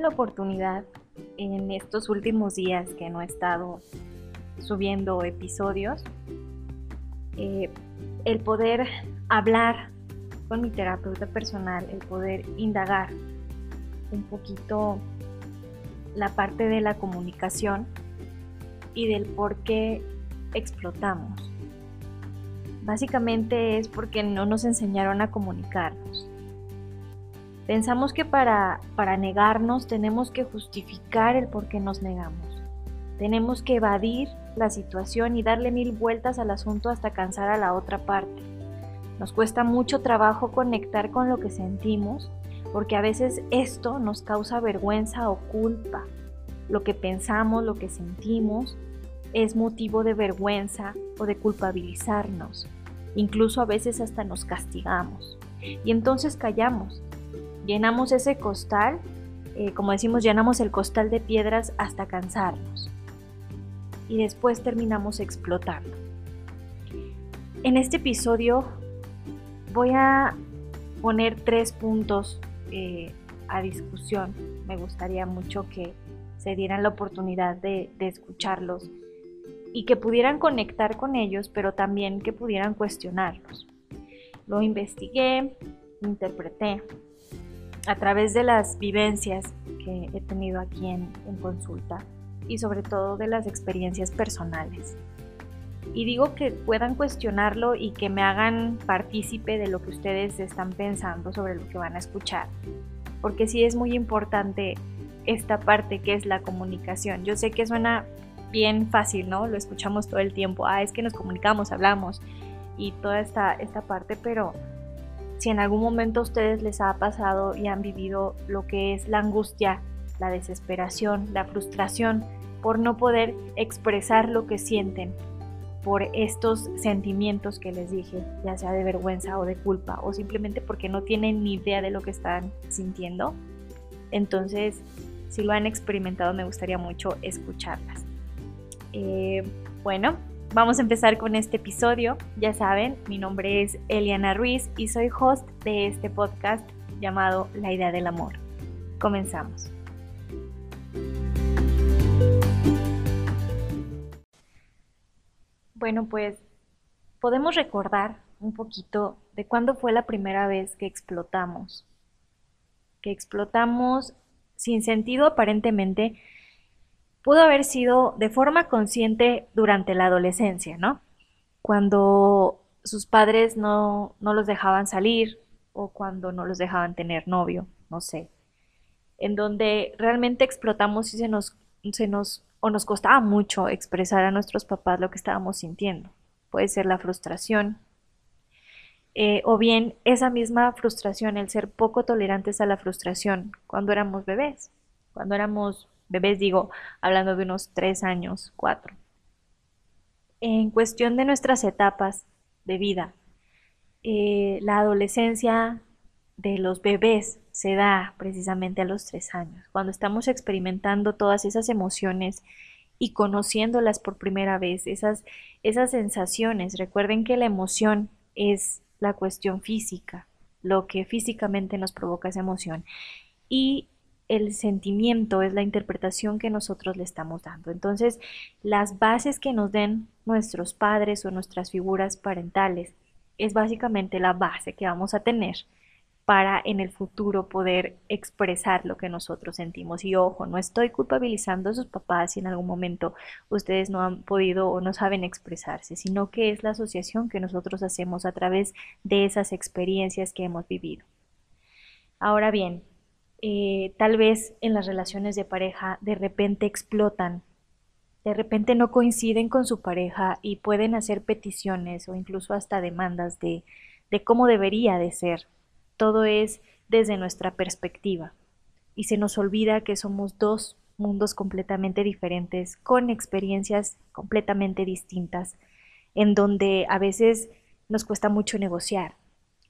la oportunidad en estos últimos días que no he estado subiendo episodios, eh, el poder hablar con mi terapeuta personal, el poder indagar un poquito la parte de la comunicación y del por qué explotamos. Básicamente es porque no nos enseñaron a comunicarnos. Pensamos que para, para negarnos tenemos que justificar el por qué nos negamos. Tenemos que evadir la situación y darle mil vueltas al asunto hasta cansar a la otra parte. Nos cuesta mucho trabajo conectar con lo que sentimos porque a veces esto nos causa vergüenza o culpa. Lo que pensamos, lo que sentimos es motivo de vergüenza o de culpabilizarnos. Incluso a veces hasta nos castigamos. Y entonces callamos Llenamos ese costal, eh, como decimos, llenamos el costal de piedras hasta cansarnos. Y después terminamos explotando. En este episodio voy a poner tres puntos eh, a discusión. Me gustaría mucho que se dieran la oportunidad de, de escucharlos y que pudieran conectar con ellos, pero también que pudieran cuestionarlos. Lo investigué, interpreté, a través de las vivencias que he tenido aquí en, consulta y sobre todo de las experiencias personales. Y digo que puedan cuestionarlo y que me hagan partícipe de lo que ustedes están pensando sobre lo que van a escuchar. Porque sí es muy importante esta parte que es la comunicación. Yo sé que suena bien fácil, ¿no? Lo escuchamos todo el tiempo. Ah, es que nos comunicamos, hablamos y toda esta, esta parte, pero si en algún momento a ustedes les ha pasado y han vivido lo que es la angustia, la desesperación, la frustración por no poder expresar lo que sienten, por estos sentimientos que les dije, ya sea de vergüenza o de culpa, o simplemente porque no tienen ni idea de lo que están sintiendo. Entonces, si lo han experimentado, me gustaría mucho escucharlas. Eh, bueno, Vamos a empezar con este episodio. Ya saben, mi nombre es Eliana Ruiz y soy host de este podcast llamado La idea del amor. Comenzamos. Bueno, pues podemos recordar un poquito de cuándo fue la primera vez que explotamos. Que explotamos sin sentido aparentemente pudo haber sido de forma consciente durante la adolescencia, ¿no? Cuando sus padres no, los dejaban salir o cuando no los dejaban tener novio, no sé. En donde realmente explotamos y se nos, se nos, o nos costaba mucho expresar a nuestros papás lo que estábamos sintiendo. Puede ser la frustración, eh, o bien esa misma frustración, el ser poco tolerantes a la frustración cuando éramos bebés, cuando éramos bebés digo, hablando de unos tres años, cuatro. En cuestión de nuestras etapas de vida, eh, la adolescencia de los bebés se da precisamente a los tres años, cuando estamos experimentando todas esas emociones y conociéndolas por primera vez, esas, esas sensaciones. Recuerden que la emoción es la cuestión física, lo que físicamente nos provoca esa emoción. Y el sentimiento es la interpretación que nosotros le estamos dando. Entonces, las bases que nos den nuestros padres o nuestras figuras parentales es básicamente la base que vamos a tener para en el futuro poder expresar lo que nosotros sentimos. Y ojo, no estoy culpabilizando a sus papás si en algún momento ustedes no han podido o no saben expresarse, sino que es la asociación que nosotros hacemos a través de esas experiencias que hemos vivido. Ahora bien, eh, tal vez en las relaciones de pareja de repente explotan, de repente no coinciden con su pareja y pueden hacer peticiones o incluso hasta demandas de, de cómo debería de ser. Todo es desde nuestra perspectiva y se nos olvida que somos dos mundos completamente diferentes, con experiencias completamente distintas, en donde a veces nos cuesta mucho negociar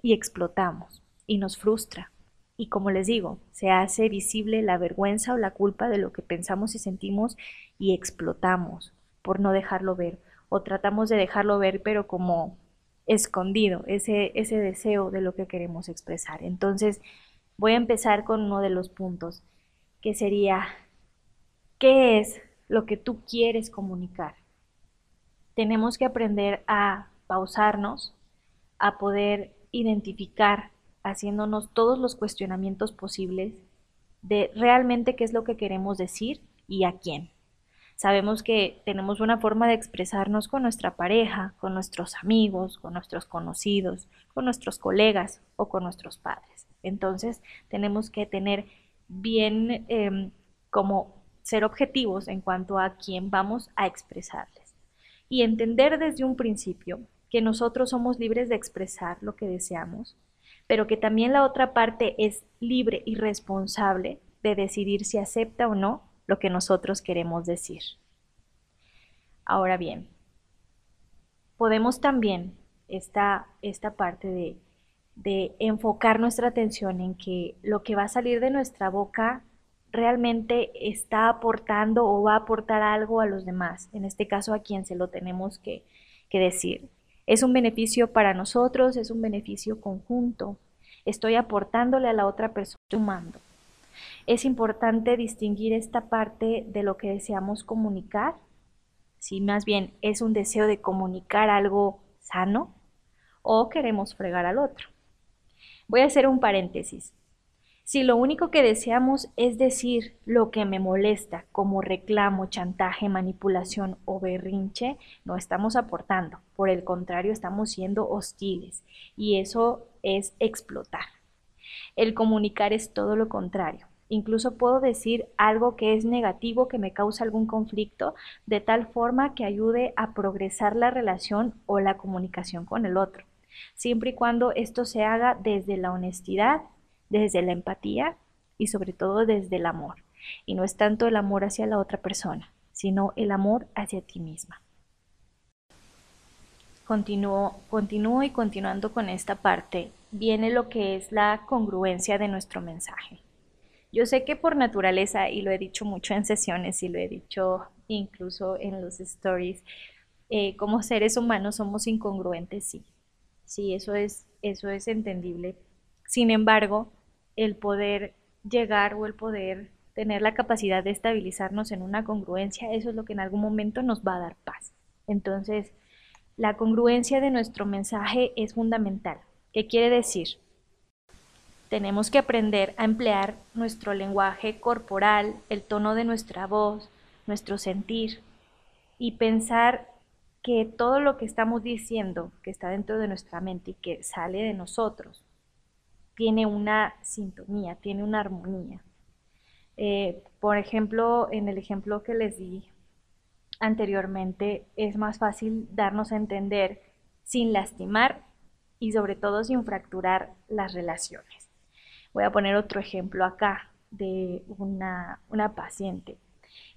y explotamos y nos frustra y como les digo, se hace visible la vergüenza o la culpa de lo que pensamos y sentimos y explotamos por no dejarlo ver o tratamos de dejarlo ver pero como escondido ese, ese deseo de lo que queremos expresar. Entonces voy a empezar con uno de los puntos, que sería, ¿qué es lo que tú quieres comunicar? Tenemos que aprender a pausarnos, a poder identificar, haciéndonos todos los cuestionamientos posibles de realmente qué es lo que queremos decir y a quién. Sabemos que tenemos una forma de expresarnos con nuestra pareja, con nuestros amigos, con nuestros conocidos, con nuestros colegas o con nuestros padres. Entonces tenemos que tener bien em, como ser objetivos en cuanto a quién vamos a expresarles. Y entender desde un principio que nosotros somos libres de expresar lo que deseamos, pero que también la otra parte es libre y responsable de decidir si acepta o no lo que nosotros queremos decir. Ahora bien, podemos también esta, esta parte de, de enfocar nuestra atención en que lo que va a salir de nuestra boca realmente está aportando o va a aportar algo a los demás, en este caso a quien se lo tenemos que, que decir. Es un beneficio para nosotros, es un beneficio conjunto. Estoy aportándole a la otra persona sumando es importante distinguir esta parte de lo que deseamos comunicar, si más bien es un deseo de comunicar algo sano o queremos fregar al otro. Voy a hacer un paréntesis. Si lo único que deseamos es decir lo que me molesta, como reclamo, chantaje, manipulación o berrinche, no estamos aportando. Por el contrario, estamos siendo hostiles y eso es explotar. El comunicar es todo lo contrario. Incluso puedo decir algo que es negativo, que me causa algún conflicto, de tal forma que ayude a progresar la relación o la comunicación con el otro, siempre y cuando esto se haga desde la honestidad, desde la empatía y sobre todo desde el amor. Y no es tanto el amor hacia la otra persona, sino el amor hacia ti misma. Continúo, continúo y continuando con esta parte, viene lo que es la congruencia de nuestro mensaje. Yo sé que por naturaleza, y lo he dicho mucho en sesiones y lo he dicho incluso en los stories, eh, como seres humanos somos incongruentes, sí. Sí, eso es, eso es entendible. Sin embargo, el poder llegar o el poder tener la capacidad de estabilizarnos en una congruencia, eso es lo que en algún momento nos va a dar paz. Entonces, la congruencia de nuestro mensaje es fundamental. ¿Qué quiere decir? Tenemos que aprender a emplear nuestro lenguaje corporal, el tono de nuestra voz, nuestro sentir y pensar que todo lo que estamos diciendo, que está dentro de nuestra mente y que sale de nosotros, tiene una sintonía, tiene una armonía. Eh, por ejemplo, en el ejemplo que les di anteriormente, es más fácil darnos a entender sin lastimar y sobre todo sin fracturar las relaciones. Voy a poner otro ejemplo acá de una, paciente.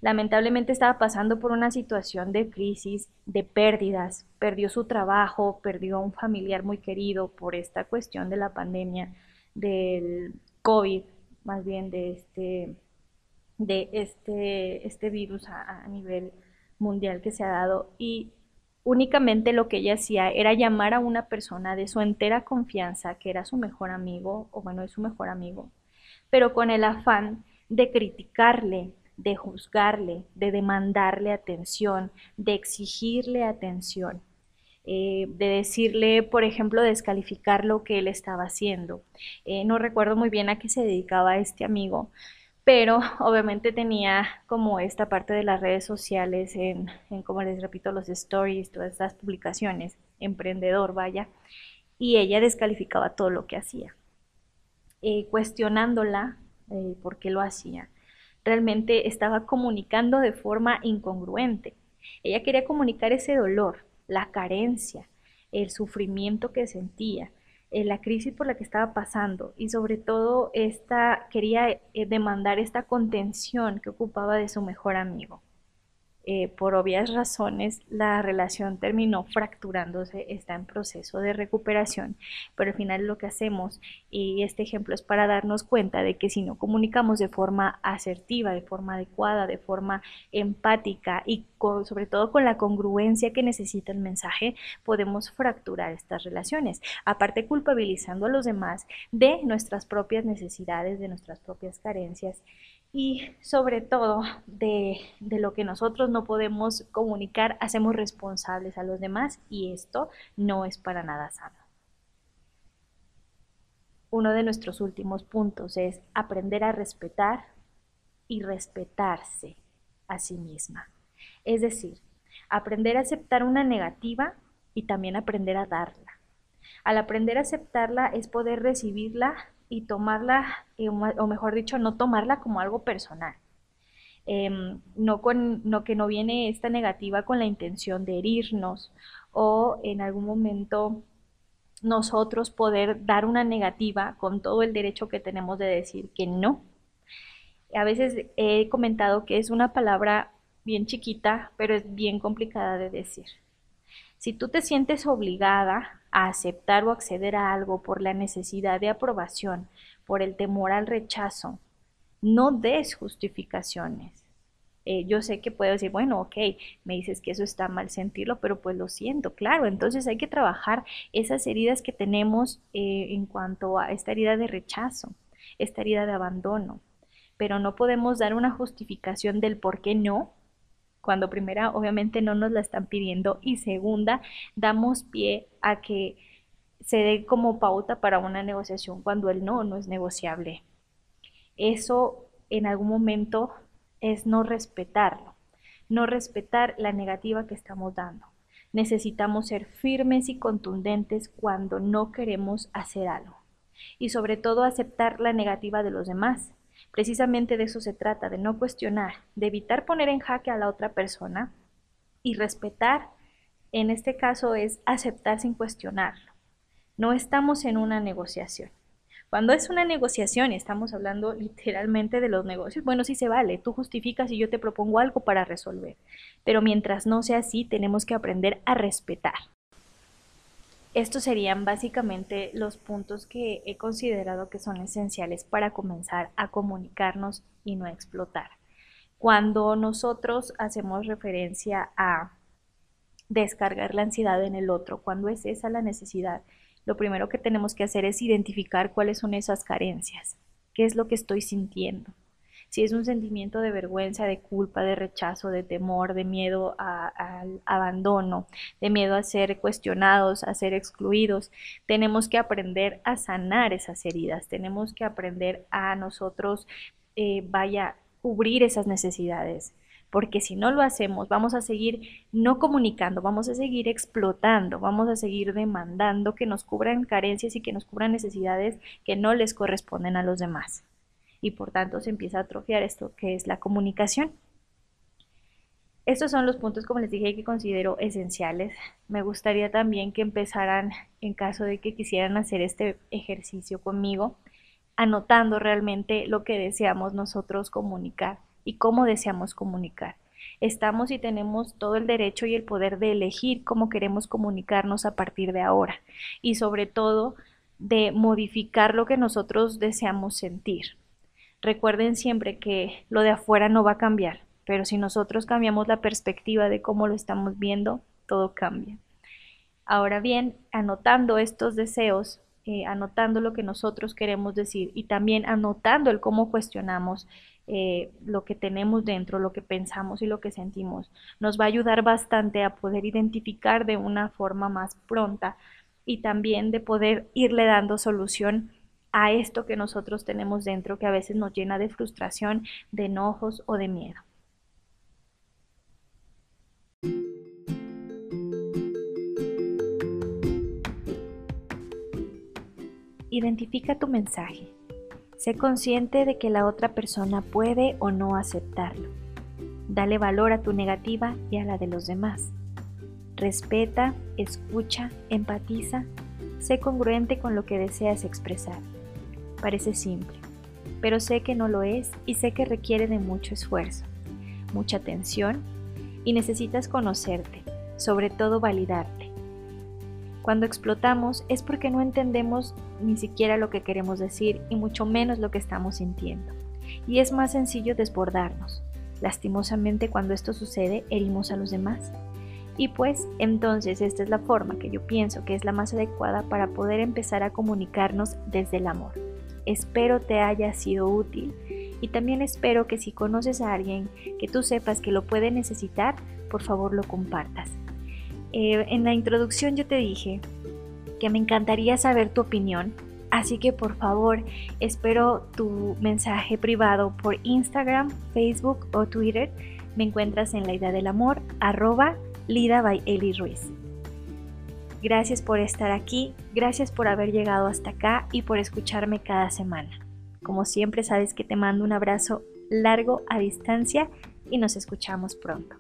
Lamentablemente estaba pasando por una situación de crisis, de pérdidas, perdió su trabajo, perdió a un familiar muy querido por esta cuestión de la pandemia, del COVID, más bien de este, de este, este virus a, a nivel mundial que se ha dado y únicamente lo que ella hacía era llamar a una persona de su entera confianza, que era su mejor amigo, o bueno, es su mejor amigo, pero con el afán de criticarle, de juzgarle, de demandarle atención, de exigirle atención. Eh, de decirle, por ejemplo, descalificar lo que él estaba haciendo. Eh, no recuerdo muy bien a qué se dedicaba este amigo, pero obviamente tenía como esta parte de las redes sociales en, como les repito, los stories, todas estas publicaciones, emprendedor, vaya, y ella descalificaba todo lo que hacía, eh, cuestionándola eh, por qué lo hacía. Realmente estaba comunicando de forma incongruente. Ella quería comunicar ese dolor, la carencia, el sufrimiento que sentía, eh, la crisis por la que estaba pasando y sobre todo esta, quería eh, demandar esta contención que ocupaba de su mejor amigo. Eh, por obvias razones la relación terminó fracturándose, está en proceso de recuperación, pero al final lo que hacemos, y este ejemplo es para darnos cuenta de que si no comunicamos de forma asertiva, de forma adecuada, de forma empática y sobre todo con la congruencia que necesita el mensaje, podemos fracturar estas relaciones, aparte culpabilizando a los demás de nuestras propias necesidades, de nuestras propias carencias y sobre todo de, de, lo que nosotros no podemos comunicar, hacemos responsables a los demás y esto no es para nada sano. Uno de nuestros últimos puntos es aprender a respetar y respetarse a sí misma. Es decir, aprender a aceptar una negativa y también aprender a darla. Al aprender a aceptarla es poder recibirla y tomarla, eh, o mejor dicho, no tomarla como algo personal. Em, no, con, no que no viene esta negativa con la intención de herirnos o en algún momento nosotros poder dar una negativa con todo el derecho que tenemos de decir que no. A veces he comentado que es una palabra bien chiquita, pero es bien complicada de decir. Si tú te sientes obligada a aceptar o acceder a algo por la necesidad de aprobación, por el temor al rechazo, no des justificaciones. Eh, yo sé que puedo decir, bueno, ok, me dices que eso está mal sentirlo, pero pues lo siento, claro. Entonces hay que trabajar esas heridas que tenemos eh, en cuanto a esta herida de rechazo, esta herida de abandono. Pero no podemos dar una justificación del por qué no, cuando primera obviamente no nos la están pidiendo y segunda damos pie a que se dé como pauta para una negociación cuando el no no es negociable. Eso en algún momento es no respetarlo, no respetar la negativa que estamos dando. Necesitamos ser firmes y contundentes cuando no queremos hacer algo y sobre todo aceptar la negativa de los demás Precisamente de eso se trata, de no cuestionar, de evitar poner en jaque a la otra persona y respetar, en este caso es aceptar sin cuestionarlo. No estamos en una negociación. Cuando es una negociación estamos hablando literalmente de los negocios, bueno, sí se vale, tú justificas y yo te propongo algo para resolver. Pero mientras no sea así, tenemos que aprender a respetar. Estos serían básicamente los puntos que he considerado que son esenciales para comenzar a comunicarnos y no explotar. Cuando nosotros hacemos referencia a descargar la ansiedad en el otro, cuando es esa la necesidad, lo primero que tenemos que hacer es identificar cuáles son esas carencias, qué es lo que estoy sintiendo, si es un sentimiento de vergüenza, de culpa, de rechazo, de temor, de miedo al abandono, de miedo a ser cuestionados, a ser excluidos, tenemos que aprender a sanar esas heridas, tenemos que aprender a nosotros, eh, vaya, cubrir esas necesidades porque si no lo hacemos, vamos a seguir no comunicando, vamos a seguir explotando, vamos a seguir demandando que nos cubran carencias y que nos cubran necesidades que no les corresponden a los demás y por tanto se empieza a atrofiar esto que es la comunicación. Estos son los puntos, como les dije, que considero esenciales. Me gustaría también que empezaran, en caso de que quisieran hacer este ejercicio conmigo, anotando realmente lo que deseamos nosotros comunicar y cómo deseamos comunicar. Estamos y tenemos todo el derecho y el poder de elegir cómo queremos comunicarnos a partir de ahora y sobre todo de modificar lo que nosotros deseamos sentir. Recuerden siempre que lo de afuera no va a cambiar, pero si nosotros cambiamos la perspectiva de cómo lo estamos viendo, todo cambia. Ahora bien, anotando estos deseos, eh, anotando lo que nosotros queremos decir y también anotando el cómo cuestionamos eh, lo que tenemos dentro, lo que pensamos y lo que sentimos, nos va a ayudar bastante a poder identificar de una forma más pronta y también de poder irle dando solución a esto que nosotros tenemos dentro que a veces nos llena de frustración, de enojos o de miedo. Identifica tu mensaje. Sé consciente de que la otra persona puede o no aceptarlo. Dale valor a tu negativa y a la de los demás. Respeta, escucha, empatiza. Sé congruente con lo que deseas expresar. Parece simple, pero sé que no lo es y sé que requiere de mucho esfuerzo, mucha atención y necesitas conocerte, sobre todo validarte. Cuando explotamos es porque no entendemos ni siquiera lo que queremos decir y mucho menos lo que estamos sintiendo. Y es más sencillo desbordarnos. Lastimosamente cuando esto sucede herimos a los demás. Y pues entonces esta es la forma que yo pienso que es la más adecuada para poder empezar a comunicarnos desde el amor. Espero te haya sido útil Y también espero que si conoces a alguien que tú sepas que lo puede necesitar, por favor lo compartas. Eh, en la introducción yo te dije que me encantaría saber tu opinión, así que por favor espero tu mensaje privado por Instagram, Facebook o Twitter. Me encuentras en la idea del amor, arroba Lida by Eli Ruiz. Gracias por estar aquí, gracias por haber llegado hasta acá y por escucharme cada semana. Como siempre sabes que te mando un abrazo largo a distancia y nos escuchamos pronto.